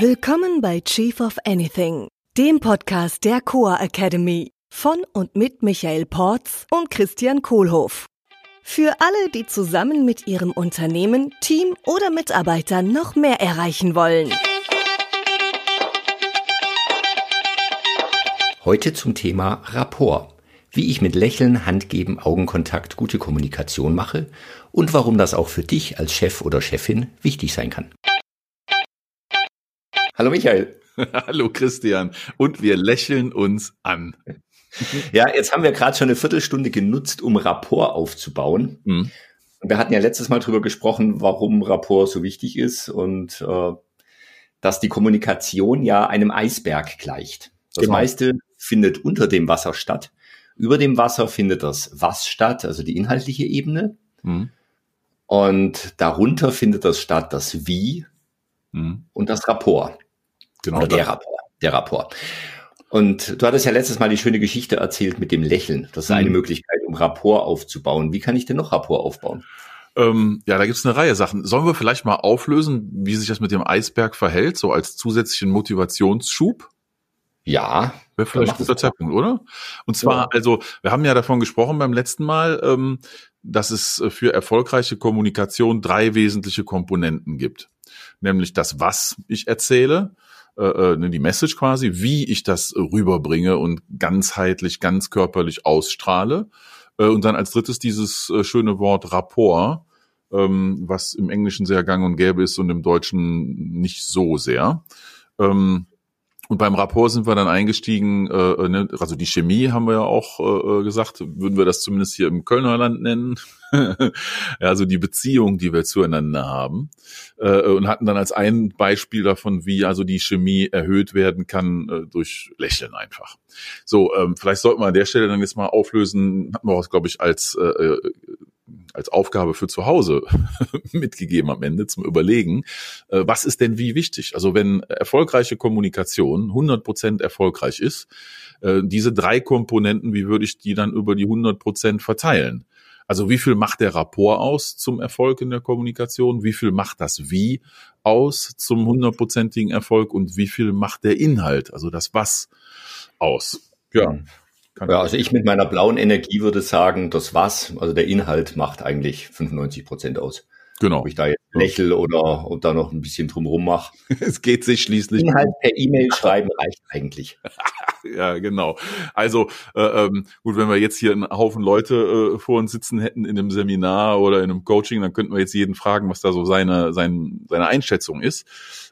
Willkommen bei Chief of Anything, dem Podcast der Coa Academy von und mit Michael Porz und Christian Kohlhoff. Für alle, die zusammen mit ihrem Unternehmen, Team oder Mitarbeitern noch mehr erreichen wollen. Heute zum Thema Rapport. Wie ich mit Lächeln, Handgeben, Augenkontakt gute Kommunikation mache und warum das auch für dich als Chef oder Chefin wichtig sein kann. Hallo Michael. Hallo Christian. Und wir lächeln uns an. Ja, jetzt haben wir gerade schon eine Viertelstunde genutzt, um Rapport aufzubauen. Mhm. Wir hatten ja letztes Mal drüber gesprochen, warum Rapport so wichtig ist und äh, dass die Kommunikation ja einem Eisberg gleicht. Das genau. meiste findet unter dem Wasser statt. Über dem Wasser findet das Was statt, also die inhaltliche Ebene. Mhm. Und darunter findet das statt, das Wie mhm. und das Rapport. Genau. Oder der Rapport. Der Rapport. Und du hattest ja letztes Mal die schöne Geschichte erzählt mit dem Lächeln. Das ist eine mhm. Möglichkeit, um Rapport aufzubauen. Wie kann ich denn noch Rapport aufbauen? Ähm, ja, da gibt's eine Reihe Sachen. Sollen wir vielleicht mal auflösen, wie sich das mit dem Eisberg verhält, so als zusätzlichen Motivationsschub? Ja. Wäre vielleicht ein guter Zeitpunkt, oder? Und zwar, ja. also, wir haben ja davon gesprochen beim letzten Mal, ähm, dass es für erfolgreiche Kommunikation drei wesentliche Komponenten gibt. Nämlich das, was ich erzähle, äh, äh, ne, die Message quasi, wie ich das rüberbringe und ganzheitlich, ganz körperlich ausstrahle. Äh, und dann als drittes dieses äh, schöne Wort Rapport, ähm, was im Englischen sehr gang und gäbe ist und im Deutschen nicht so sehr. Ähm, und beim Rapport sind wir dann eingestiegen, äh, äh, ne, also die Chemie haben wir ja auch äh, äh gesagt, würden wir das zumindest hier im Kölner Land nennen. ja, also die Beziehung, die wir zueinander haben. Äh, und hatten dann als ein Beispiel davon, wie also die Chemie erhöht werden kann äh, durch Lächeln einfach. So, ähm, vielleicht sollten wir an der Stelle dann jetzt mal auflösen, hatten wir auch, glaube ich, als äh, äh als Aufgabe für zu Hause mitgegeben am Ende zum Überlegen, äh, was ist denn wie wichtig? Also wenn erfolgreiche Kommunikation 100 Prozent erfolgreich ist, äh, diese drei Komponenten, wie würde ich die dann über die 100 Prozent verteilen? Also wie viel macht der Rapport aus zum Erfolg in der Kommunikation? Wie viel macht das Wie aus zum hundertprozentigen Erfolg? Und wie viel macht der Inhalt, also das Was aus? Ja, ja, also ich mit meiner blauen Energie würde sagen, das was, also der Inhalt macht eigentlich 95 Prozent aus. Genau. Ob ich da jetzt lächel oder ob da noch ein bisschen drumrum mache. es geht sich schließlich. Inhalt per E-Mail schreiben reicht eigentlich. ja, genau. Also äh, ähm, gut, wenn wir jetzt hier einen Haufen Leute äh, vor uns sitzen hätten in einem Seminar oder in einem Coaching, dann könnten wir jetzt jeden fragen, was da so seine, sein, seine Einschätzung ist.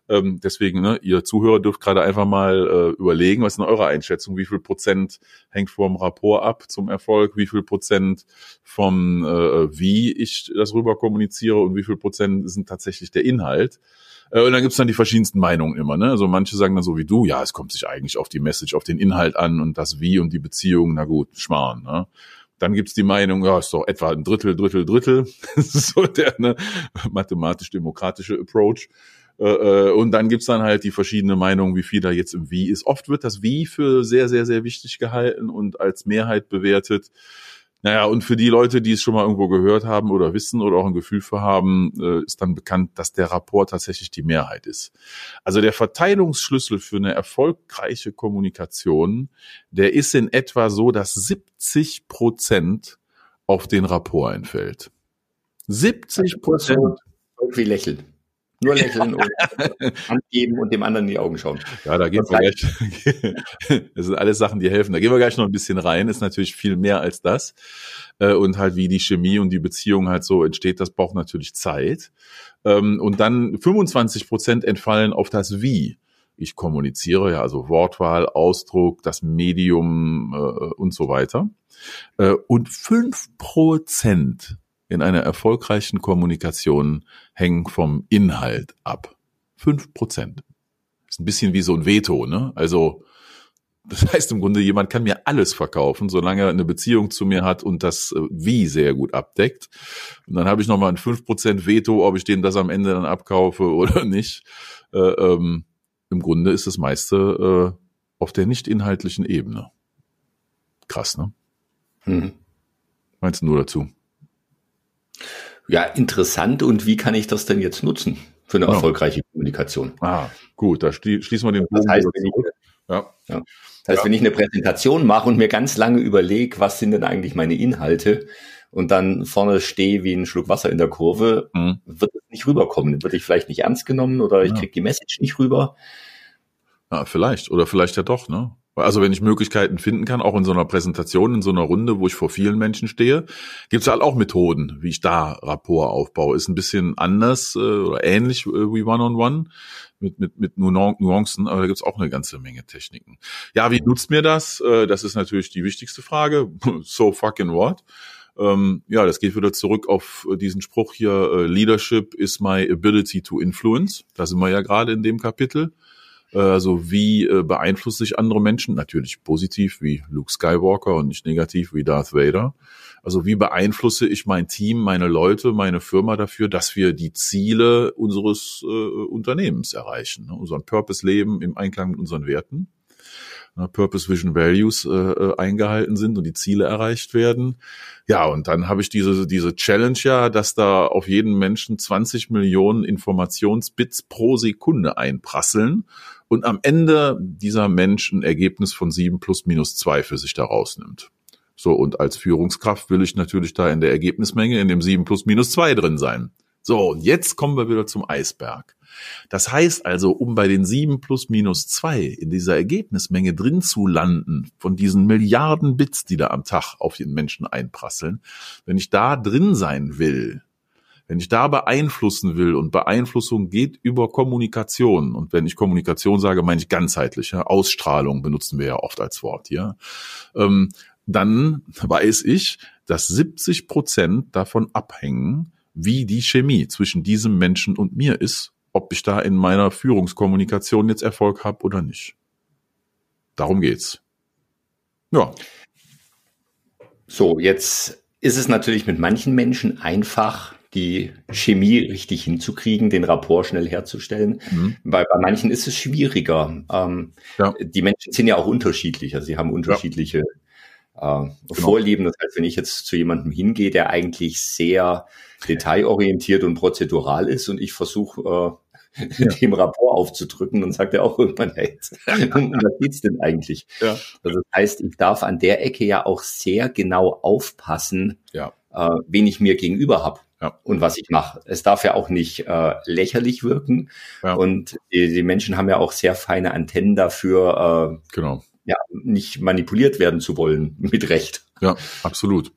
Ähm, deswegen, ne, ihr Zuhörer dürft gerade einfach mal äh, überlegen, was ist denn eure Einschätzung? Wie viel Prozent hängt vom Rapport ab zum Erfolg? Wie viel Prozent vom, äh, wie ich das rüber kommuniziere und wie viel Prozent sind tatsächlich der Inhalt? Äh, und dann gibt's dann die verschiedensten Meinungen immer. Ne? Also manche sagen dann so wie du, ja, es kommt sich eigentlich auf die Message, auf den Inhalt an und das Wie und die Beziehung, na gut, schmarrn. Ne? Dann gibt's die Meinung, ja, ist doch etwa ein Drittel, Drittel, Drittel. Das ist so der ne, mathematisch-demokratische Approach. Äh, äh, und dann gibt's dann halt die verschiedenen Meinungen, wie viel da jetzt im Wie ist. Oft wird das Wie für sehr, sehr, sehr wichtig gehalten und als Mehrheit bewertet. Naja, und für die Leute, die es schon mal irgendwo gehört haben oder wissen oder auch ein Gefühl für haben, äh, ist dann bekannt, dass der Rapport tatsächlich die Mehrheit ist. Also der Verteilungsschlüssel für eine erfolgreiche Kommunikation, der ist in etwa so, dass 70 Prozent auf den Rapport entfällt. 70 Prozent. Irgendwie lächeln. Nur lächeln und Hand geben und dem anderen in die Augen schauen. Ja, da gehen wir gleich. das sind alles Sachen, die helfen. Da gehen wir gleich noch ein bisschen rein. Ist natürlich viel mehr als das. Äh, und halt wie die Chemie und die Beziehung halt so entsteht, das braucht natürlich Zeit. Ähm, und dann 25 Prozent entfallen auf das Wie ich kommuniziere, ja, also Wortwahl, Ausdruck, das Medium äh, und so weiter. Äh, und fünf Prozent in einer erfolgreichen Kommunikation hängen vom Inhalt ab. Fünf Prozent. Ist ein bisschen wie so ein Veto, ne? Also, das heißt im Grunde, jemand kann mir alles verkaufen, solange er eine Beziehung zu mir hat und das äh, Wie sehr gut abdeckt. Und dann habe ich nochmal ein fünf Prozent Veto, ob ich den das am Ende dann abkaufe oder nicht. Äh, ähm, Im Grunde ist das meiste äh, auf der nicht inhaltlichen Ebene. Krass, ne? Hm. Meinst du nur dazu? Ja, interessant. Und wie kann ich das denn jetzt nutzen? für eine ja. erfolgreiche Kommunikation. Ah, gut, da schließen wir den Bogen. Das heißt, wenn ich, ja. ja. Das heißt, wenn ich eine Präsentation mache und mir ganz lange überlege, was sind denn eigentlich meine Inhalte und dann vorne stehe wie ein Schluck Wasser in der Kurve, mhm. wird es nicht rüberkommen. Wird ich vielleicht nicht ernst genommen oder ich kriege die Message nicht rüber. Ja, vielleicht. Oder vielleicht ja doch, ne? Also wenn ich Möglichkeiten finden kann, auch in so einer Präsentation, in so einer Runde, wo ich vor vielen Menschen stehe, gibt es halt auch Methoden, wie ich da Rapport aufbaue. Ist ein bisschen anders äh, oder ähnlich äh, wie One-on-One mit, mit, mit Nuancen, aber da gibt's auch eine ganze Menge Techniken. Ja, wie nutzt mir das? Äh, das ist natürlich die wichtigste Frage. so fucking what? Ähm, ja, das geht wieder zurück auf diesen Spruch hier, äh, Leadership is my ability to influence. Da sind wir ja gerade in dem Kapitel. Äh, also wie äh, beeinflusse ich andere Menschen? Natürlich positiv wie Luke Skywalker und nicht negativ wie Darth Vader. Also wie beeinflusse ich mein Team, meine Leute, meine Firma dafür, dass wir die Ziele unseres äh, Unternehmens erreichen, ne? unseren Purpose leben im Einklang mit unseren Werten. Ne? Purpose, Vision, Values äh, äh, eingehalten sind und die Ziele erreicht werden. Ja, und dann habe ich diese, diese Challenge ja, dass da auf jeden Menschen 20 Millionen Informationsbits pro Sekunde einprasseln und am Ende dieser Mensch ein Ergebnis von sieben plus minus zwei für sich da rausnimmt. So, und als Führungskraft will ich natürlich da in der Ergebnismenge in dem sieben plus minus zwei drin sein. So, und jetzt kommen wir wieder zum Eisberg. Das heißt also, um bei den sieben plus minus zwei in dieser Ergebnismenge drin zu landen, von diesen Milliarden Bits, die da am Tag auf den Menschen einprasseln, wenn ich da drin sein will, wenn ich da beeinflussen will und Beeinflussung geht über Kommunikation und wenn ich Kommunikation sage, meine ich ganzheitliche Ausstrahlung benutzen wir ja oft als Wort hier, ähm, dann weiß ich, dass 70 Prozent davon abhängen, wie die Chemie zwischen diesem Menschen und mir ist, ob ich da in meiner Führungskommunikation jetzt Erfolg habe oder nicht. Darum geht's. Ja. So, jetzt ist es natürlich mit manchen Menschen einfach, die Chemie richtig hinzukriegen, den Rapport schnell herzustellen. Mhm. Bei, bei manchen ist es schwieriger. Ähm, ja. Die Menschen sind ja auch unterschiedlicher. Sie haben unterschiedliche ja. äh, genau. Vorlieben. Das heißt, wenn ich jetzt zu jemandem hingehe, der eigentlich sehr detailorientiert und prozedural ist und ich versuche, äh, ja. dem Rapport aufzudrücken, dann sagt er auch irgendwann, hey, um was geht's denn eigentlich? Ja. Also das heißt, ich darf an der Ecke ja auch sehr genau aufpassen, ja. Äh, wen ich mir gegenüber habe ja. und was ich mache. Es darf ja auch nicht äh, lächerlich wirken. Ja. Und die, die, Menschen haben ja auch sehr feine Antennen dafür, äh, genau. ja, nicht manipuliert werden zu wollen, mit Recht. Ja, absolut.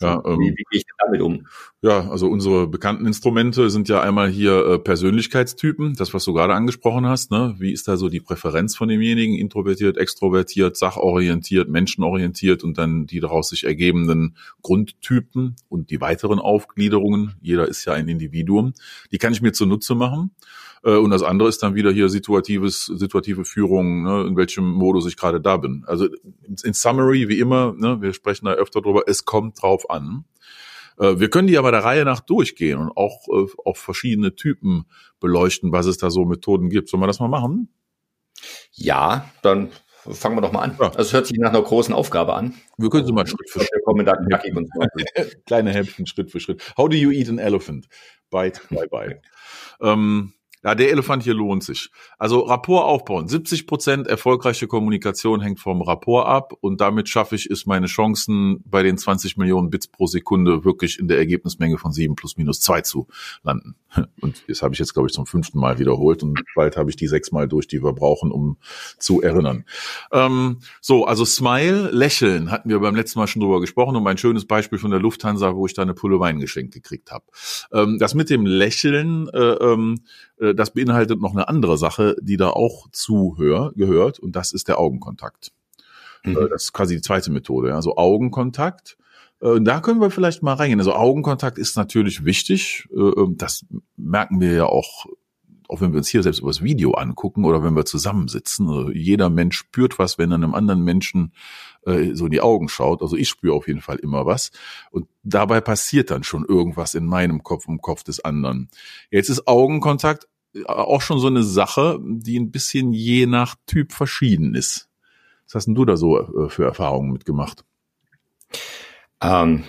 Ja, ähm, wie, wie gehe ich damit um? Ja, also unsere bekannten Instrumente sind ja einmal hier äh, Persönlichkeitstypen, das, was du gerade angesprochen hast. Ne? Wie ist da so die Präferenz von demjenigen? Introvertiert, extrovertiert, sachorientiert, menschenorientiert und dann die daraus sich ergebenden Grundtypen und die weiteren Aufgliederungen. Jeder ist ja ein Individuum. Die kann ich mir zunutze machen. Äh, und das andere ist dann wieder hier situatives, situative Führung, ne, in welchem Modus ich gerade da bin. Also in Summary, wie immer, ne, wir sprechen da öfter drüber, es kommt drauf an. Äh, wir können die aber der Reihe nach durchgehen und auch äh, auf verschiedene Typen beleuchten, was es da so Methoden gibt. Sollen wir das mal machen? Ja, dann fangen wir doch mal an. Ja. Also hört sich nach einer großen Aufgabe an. Wir können sie mal Schritt für Schritt. kommen da knackig und Kleine Häppchen, Schritt für Schritt. How do you eat an elephant? Bite, bye, bye. ähm, ja, der Elefant hier lohnt sich. Also Rapport aufbauen. 70 Prozent erfolgreiche Kommunikation hängt vom Rapport ab und damit schaffe ich es, meine Chancen bei den 20 Millionen Bits pro Sekunde wirklich in der Ergebnismenge von 7 plus minus 2 zu landen. Und das habe ich jetzt, glaube ich, zum fünften Mal wiederholt und bald habe ich die sechs Mal durch, die wir brauchen, um zu erinnern. Ähm, so, also Smile, Lächeln, hatten wir beim letzten Mal schon drüber gesprochen und ein schönes Beispiel von der Lufthansa, wo ich da eine Pulle Wein geschenkt gekriegt habe. Ähm, das mit dem Lächeln, äh, ähm, äh, das beinhaltet noch eine andere Sache, die da auch zuhör, gehört und das ist der Augenkontakt. Mhm. Äh, das ist quasi die zweite Methode. Also Augenkontakt äh, da können wir vielleicht mal reingehen. Also Augenkontakt ist natürlich wichtig. Äh, ähm, das merken wir ja auch, auch wenn wir uns hier selbst über das Video angucken oder wenn wir zusammensitzen. Also jeder Mensch spürt was, wenn er einem anderen Menschen so in die Augen schaut. Also ich spüre auf jeden Fall immer was. Und dabei passiert dann schon irgendwas in meinem Kopf, im Kopf des anderen. Jetzt ist Augenkontakt auch schon so eine Sache, die ein bisschen je nach Typ verschieden ist. Was hast denn du da so für Erfahrungen mitgemacht? Ähm,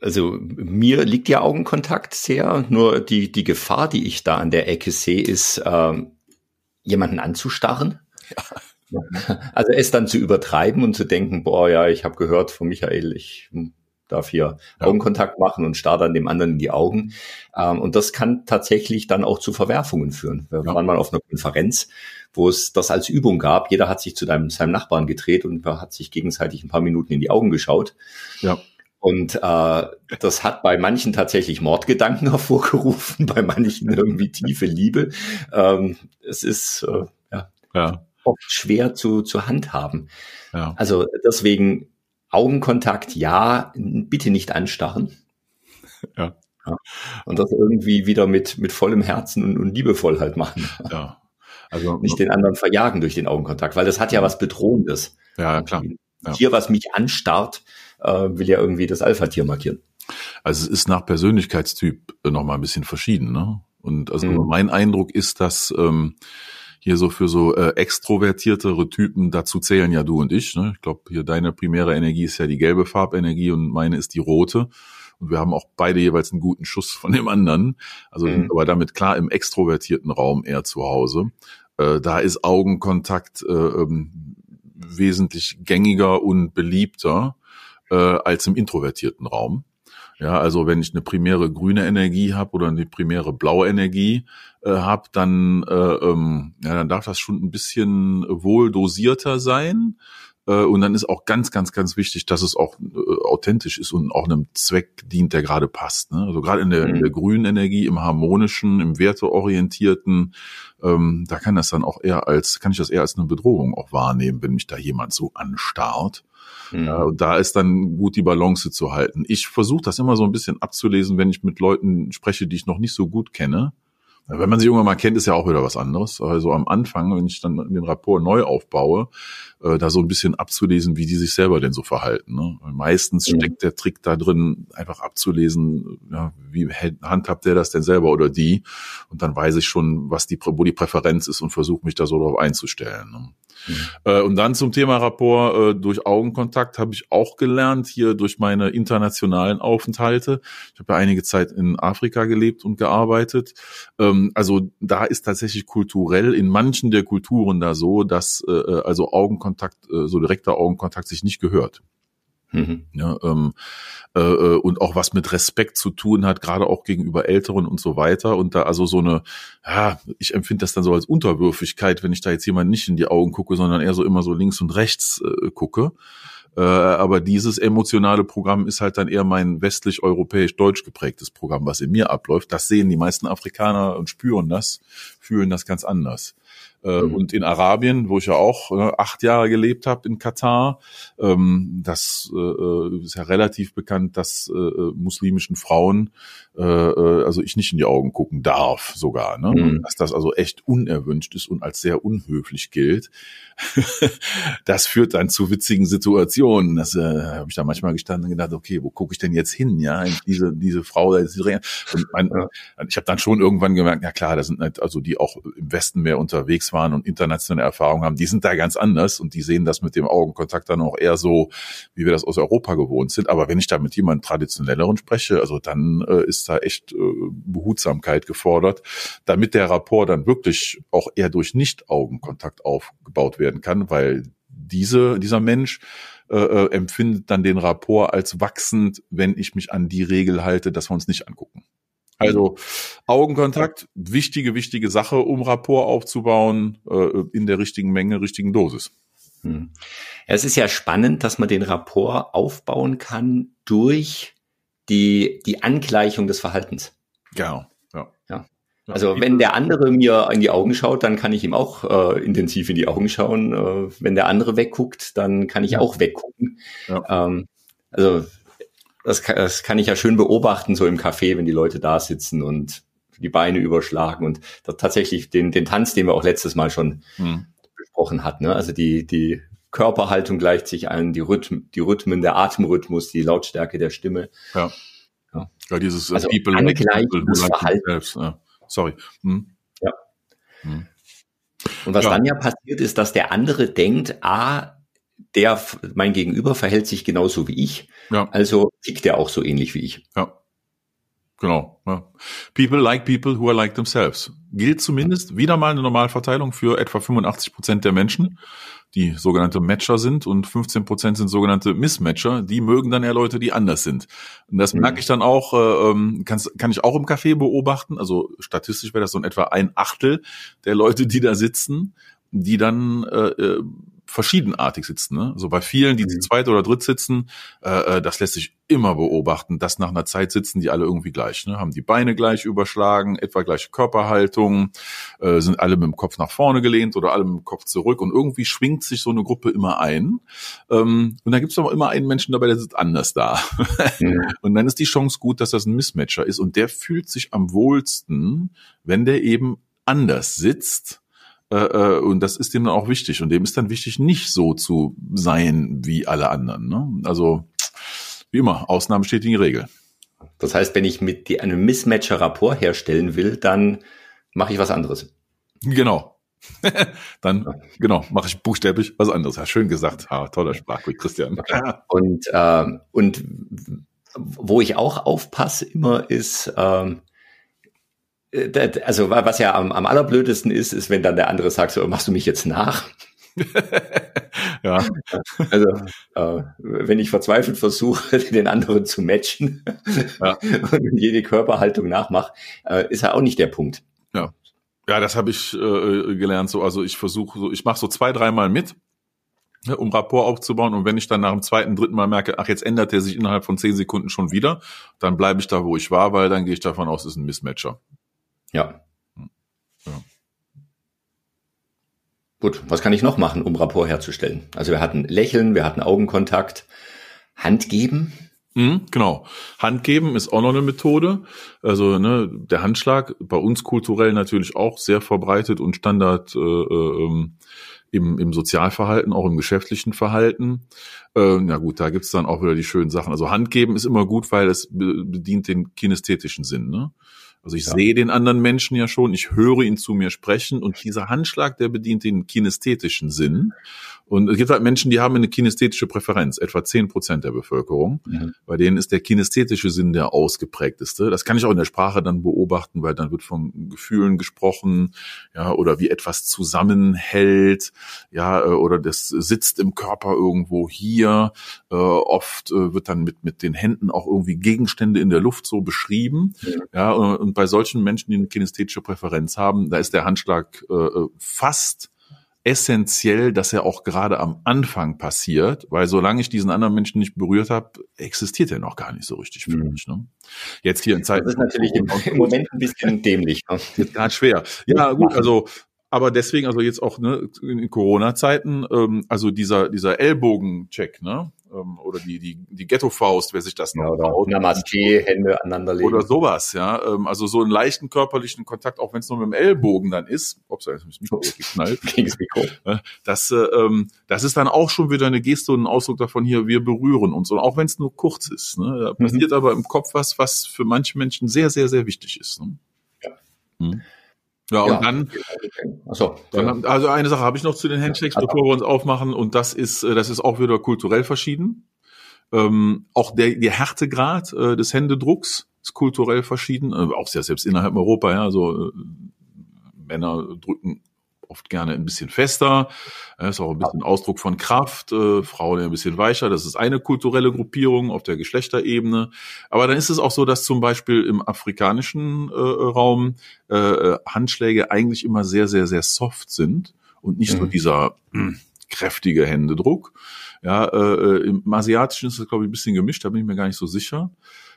also mir liegt ja Augenkontakt sehr, nur die, die Gefahr, die ich da an der Ecke sehe, ist, äh, jemanden anzustarren. Ja. Also es dann zu übertreiben und zu denken, boah, ja, ich habe gehört von Michael, ich darf hier ja. Augenkontakt machen und starrt dann dem anderen in die Augen. Ähm, und das kann tatsächlich dann auch zu Verwerfungen führen. Wir ja. waren mal auf einer Konferenz, wo es das als Übung gab. Jeder hat sich zu deinem, seinem Nachbarn gedreht und hat sich gegenseitig ein paar Minuten in die Augen geschaut. Ja. Und äh, das hat bei manchen tatsächlich Mordgedanken hervorgerufen, bei manchen irgendwie tiefe Liebe. Ähm, es ist äh, ja, ja. oft schwer zu, zu handhaben. Ja. Also deswegen Augenkontakt, ja, bitte nicht anstarren. Ja. ja. Und das irgendwie wieder mit, mit vollem Herzen und, und liebevoll halt machen. Ja. Also nicht den anderen verjagen durch den Augenkontakt, weil das hat ja was Bedrohendes. Ja, klar. Ja. Tier, was mich anstarrt, äh, will ja irgendwie das Alpha-Tier markieren. Also es ist nach Persönlichkeitstyp äh, noch mal ein bisschen verschieden, ne? Und also mhm. mein Eindruck ist, dass ähm, hier so für so äh, extrovertiertere Typen, dazu zählen ja du und ich. Ne? Ich glaube, hier deine primäre Energie ist ja die gelbe Farbenergie und meine ist die rote. Und wir haben auch beide jeweils einen guten Schuss von dem anderen. Also mhm. aber damit klar im extrovertierten Raum eher zu Hause. Äh, da ist Augenkontakt äh, ähm, wesentlich gängiger und beliebter äh, als im introvertierten Raum. Ja, also wenn ich eine primäre grüne Energie habe oder eine primäre blaue Energie äh, habe, dann, äh, ähm, ja, dann darf das schon ein bisschen wohl dosierter sein. Äh, und dann ist auch ganz, ganz, ganz wichtig, dass es auch äh, authentisch ist und auch einem Zweck dient, der gerade passt. Ne? Also gerade in der, mhm. in der grünen Energie, im harmonischen, im werteorientierten, ähm, da kann das dann auch eher als, kann ich das eher als eine Bedrohung auch wahrnehmen, wenn mich da jemand so anstarrt. Mhm. Ja, und da ist dann gut die Balance zu halten. Ich versuche das immer so ein bisschen abzulesen, wenn ich mit Leuten spreche, die ich noch nicht so gut kenne. Wenn man sich irgendwann mal kennt, ist ja auch wieder was anderes. Also am Anfang, wenn ich dann den Rapport neu aufbaue, äh, da so ein bisschen abzulesen, wie die sich selber denn so verhalten. Ne? Meistens mhm. steckt der Trick da drin, einfach abzulesen, ja, wie handhabt der das denn selber oder die? Und dann weiß ich schon, was die, wo die Präferenz ist und versuche mich da so drauf einzustellen. Ne? Mhm. Äh, und dann zum Thema Rapport äh, durch Augenkontakt habe ich auch gelernt, hier durch meine internationalen Aufenthalte. Ich habe ja einige Zeit in Afrika gelebt und gearbeitet. Ähm, also da ist tatsächlich kulturell in manchen der Kulturen da so, dass äh, äh also Augenkontakt, äh, so direkter Augenkontakt sich nicht gehört. Mhm. Ja, ähm, äh, äh, und auch was mit Respekt zu tun hat, gerade auch gegenüber Älteren und so weiter. Und da also so eine, ja, ich empfinde das dann so als Unterwürfigkeit, wenn ich da jetzt jemand nicht in die Augen gucke, sondern eher so immer so links und rechts äh, gucke. Äh, aber dieses emotionale Programm ist halt dann eher mein westlich-europäisch-deutsch geprägtes Programm, was in mir abläuft. Das sehen die meisten Afrikaner und spüren das, fühlen das ganz anders. Äh, mhm. Und in Arabien, wo ich ja auch äh, acht Jahre gelebt habe, in Katar, ähm, das äh, äh, ist ja relativ bekannt, dass äh, äh, muslimischen Frauen, also ich nicht in die Augen gucken darf sogar. Ne? Mhm. Dass das also echt unerwünscht ist und als sehr unhöflich gilt. das führt dann zu witzigen Situationen. Das äh, habe ich da manchmal gestanden und gedacht, okay, wo gucke ich denn jetzt hin? Ja, diese diese Frau, mein, ich habe dann schon irgendwann gemerkt, ja klar, da sind halt also die auch im Westen mehr unterwegs waren und internationale Erfahrungen haben, die sind da ganz anders und die sehen das mit dem Augenkontakt dann auch eher so, wie wir das aus Europa gewohnt sind. Aber wenn ich da mit jemandem traditionelleren spreche, also dann äh, ist da echt äh, Behutsamkeit gefordert, damit der Rapport dann wirklich auch eher durch Nicht-Augenkontakt aufgebaut werden kann, weil diese, dieser Mensch äh, äh, empfindet dann den Rapport als wachsend, wenn ich mich an die Regel halte, dass wir uns nicht angucken. Also Augenkontakt, wichtige, wichtige Sache, um Rapport aufzubauen, äh, in der richtigen Menge, richtigen Dosis. Hm. Es ist ja spannend, dass man den Rapport aufbauen kann durch die, die Angleichung des Verhaltens. Genau. Ja. ja. Also wenn der andere mir in die Augen schaut, dann kann ich ihm auch äh, intensiv in die Augen schauen. Äh, wenn der andere wegguckt, dann kann ich ja. auch weggucken. Ja. Ähm, also das kann, das kann ich ja schön beobachten, so im Café, wenn die Leute da sitzen und die Beine überschlagen und tatsächlich den, den Tanz, den wir auch letztes Mal schon hm. besprochen hatten. Ne? Also die, die Körperhaltung gleicht sich an, die, Rhythm, die Rhythmen, der Atemrhythmus, die Lautstärke der Stimme. Ja. Ja, ja dieses äh, also People like people who like selbst. Ja. Sorry. Hm. Ja. Hm. Und was ja. dann ja passiert ist, dass der andere denkt, ah, der, mein Gegenüber verhält sich genauso wie ich. Ja. Also tickt er auch so ähnlich wie ich. Ja. Genau. Ja. People like people who are like themselves. Gilt zumindest wieder mal eine Normalverteilung für etwa 85 Prozent der Menschen, die sogenannte Matcher sind und 15 Prozent sind sogenannte Mismatcher. Die mögen dann eher Leute, die anders sind. Und das mhm. merke ich dann auch, äh, ähm, kann, kann ich auch im Café beobachten. Also statistisch wäre das so in etwa ein Achtel der Leute, die da sitzen, die dann äh, äh verschiedenartig sitzen. Ne? So bei vielen, die mhm. zweit oder dritt sitzen, äh, äh, das lässt sich immer beobachten, dass nach einer Zeit sitzen die alle irgendwie gleich. Ne? Haben die Beine gleich überschlagen, etwa gleiche Körperhaltung, äh, sind alle mit dem Kopf nach vorne gelehnt oder alle mit dem Kopf zurück und irgendwie schwingt sich so eine Gruppe immer ein. Ähm, und da gibt es aber immer einen Menschen dabei, der sitzt anders da. Mhm. und dann ist die Chance gut, dass das ein Mismatcher ist und der fühlt sich am wohlsten, wenn der eben anders sitzt äh, äh, und das ist dem dann auch wichtig. Und dem ist dann wichtig, nicht so zu sein wie alle anderen. Ne? Also wie immer, Ausnahmen bestätigen die Regel. Das heißt, wenn ich mit die, einem Mismatcher Rapport herstellen will, dann mache ich was anderes. Genau. dann, ja. genau, mache ich buchstäblich was anderes. Ja, schön gesagt. Ah, toller Sprachweg, Christian. Und, äh, und wo ich auch aufpasse immer ist, ähm, äh, also was ja am, am allerblödesten ist, ist, wenn dann der andere sagt, so machst du mich jetzt nach? ja. Also äh, wenn ich verzweifelt versuche, den anderen zu matchen ja. und jede Körperhaltung nachmache, äh, ist ja auch nicht der Punkt. Ja. Ja, das habe ich äh, gelernt. So, also ich versuche, so, ich mache so zwei, dreimal mit, ne, um Rapport aufzubauen. Und wenn ich dann nach dem zweiten, dritten Mal merke, ach, jetzt ändert er sich innerhalb von zehn Sekunden schon wieder, dann bleibe ich da, wo ich war, weil dann gehe ich davon aus, es ist ein Mismatcher. Ja. ja. Gut, was kann ich noch machen, um Rapport herzustellen? Also wir hatten Lächeln, wir hatten Augenkontakt, Hand geben. Mhm, genau. Hand geben ist auch noch eine Methode. Also ne, der Handschlag, bei uns kulturell natürlich auch sehr verbreitet und Standard äh, äh, im, im Sozialverhalten, auch im geschäftlichen Verhalten. Äh, na gut, da gibt's dann auch wieder die schönen Sachen. Also Hand geben ist immer gut, weil es bedient den kinästhetischen Sinn. Ne? Also ich ja. sehe den anderen Menschen ja schon, ich höre ihn zu mir sprechen und dieser Handschlag, der bedient den kinästhetischen Sinn. Und es gibt halt Menschen, die haben eine kinästhetische Präferenz, etwa zehn Prozent der Bevölkerung. Mhm. Bei denen ist der kinästhetische Sinn der ausgeprägteste. Das kann ich auch in der Sprache dann beobachten, weil dann wird von Gefühlen gesprochen, ja, oder wie etwas zusammenhält, ja, äh, oder das sitzt im Körper irgendwo hier. Äh, oft äh, wird dann mit, mit den Händen auch irgendwie Gegenstände in der Luft so beschrieben. Mhm. Ja, und bei solchen Menschen, die eine kinästhetische Präferenz haben, da ist der Handschlag äh, fast essentiell, dass er auch gerade am Anfang passiert, weil solange ich diesen anderen Menschen nicht berührt habe, existiert er noch gar nicht so richtig für mhm. mich. Ne? Jetzt hier in Zeiten. Das ist natürlich im, im Moment ein bisschen dämlich. Ne? Jetzt gerade schwer. Ja, gut, also aber deswegen, also jetzt auch ne, in Corona-Zeiten, ähm, also dieser dieser Ellbogencheck, ne, ähm, oder die die die Ghetto-Faust, wer sich das noch ja, oder traut, Namaste, Hände aneinanderlegen oder sowas, ja, ähm, also so einen leichten körperlichen Kontakt, auch wenn es nur mit dem Ellbogen dann ist, ups, da ist das Mikro geknallt, gegen das Mikro, das äh, ähm, das ist dann auch schon wieder eine Geste und ein Ausdruck davon hier, wir berühren uns und auch wenn es nur kurz ist, ne, da mhm. passiert aber im Kopf was, was für manche Menschen sehr sehr sehr wichtig ist. Ne? Ja. Hm. Ja, und ja. dann, Achso, dann, also eine Sache habe ich noch zu den Handshakes, ja, bevor wir uns aufmachen, und das ist, äh, das ist auch wieder kulturell verschieden. Ähm, auch der, der Härtegrad äh, des Händedrucks ist kulturell verschieden, äh, auch sehr selbst innerhalb Europa, ja, also äh, Männer drücken oft gerne ein bisschen fester. Das ist auch ein bisschen Ausdruck von Kraft. Äh, Frauen ein bisschen weicher. Das ist eine kulturelle Gruppierung auf der Geschlechterebene. Aber dann ist es auch so, dass zum Beispiel im afrikanischen äh, Raum äh, äh Handschläge eigentlich immer sehr, sehr, sehr soft sind und nicht mhm. so dieser mh, kräftige Händedruck. Ja, äh, äh, im Asiatischen ist das, glaube ich, ein bisschen gemischt, da bin ich mir gar nicht so sicher.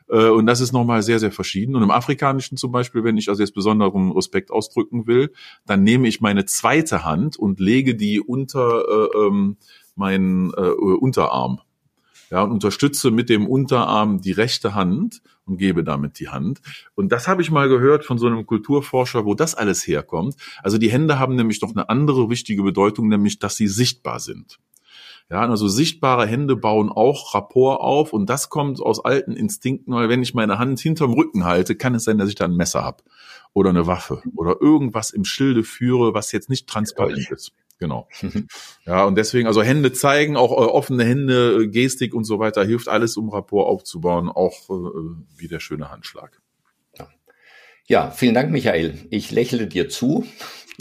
Äh, und das ist nochmal sehr, sehr verschieden. Und im Afrikanischen zum Beispiel, wenn ich also jetzt besonderen Respekt ausdrücken will, dann nehme ich meine zweite Hand und lege die unter äh, ähm, meinen äh, Unterarm. Ja, und unterstütze mit dem Unterarm die rechte Hand und gebe damit die Hand. Und das habe ich mal gehört von so einem Kulturforscher, wo das alles herkommt. Also die Hände haben nämlich noch eine andere wichtige Bedeutung, nämlich, dass sie sichtbar sind. Ja, also sichtbare Hände bauen auch Rapport auf und das kommt aus alten Instinkten, weil wenn ich meine Hand hinterm Rücken halte, kann es sein, dass ich da ein Messer habe oder eine Waffe oder irgendwas im Schilde führe, was jetzt nicht transparent ist. Genau. Ja, und deswegen, also Hände zeigen, auch äh, offene Hände, äh, Gestik und so weiter, hilft alles, um Rapport aufzubauen, auch äh, wie der schöne Handschlag. Ja, vielen Dank, Michael. Ich lächle dir zu.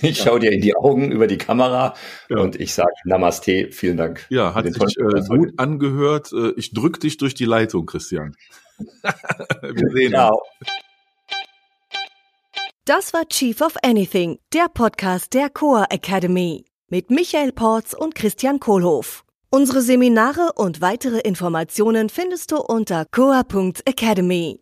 Ich ja. schaue dir in die Augen über die Kamera ja. und ich sage Namaste, vielen Dank. Ja, hat sich äh, gut angehört. Äh, ich drück dich durch die Leitung, Christian. Wir sehen uns. Das war Chief of Anything, der Podcast der Coa Academy mit Michael Porz und Christian Kohlhoff. Unsere Seminare und weitere Informationen findest du unter coa.academy.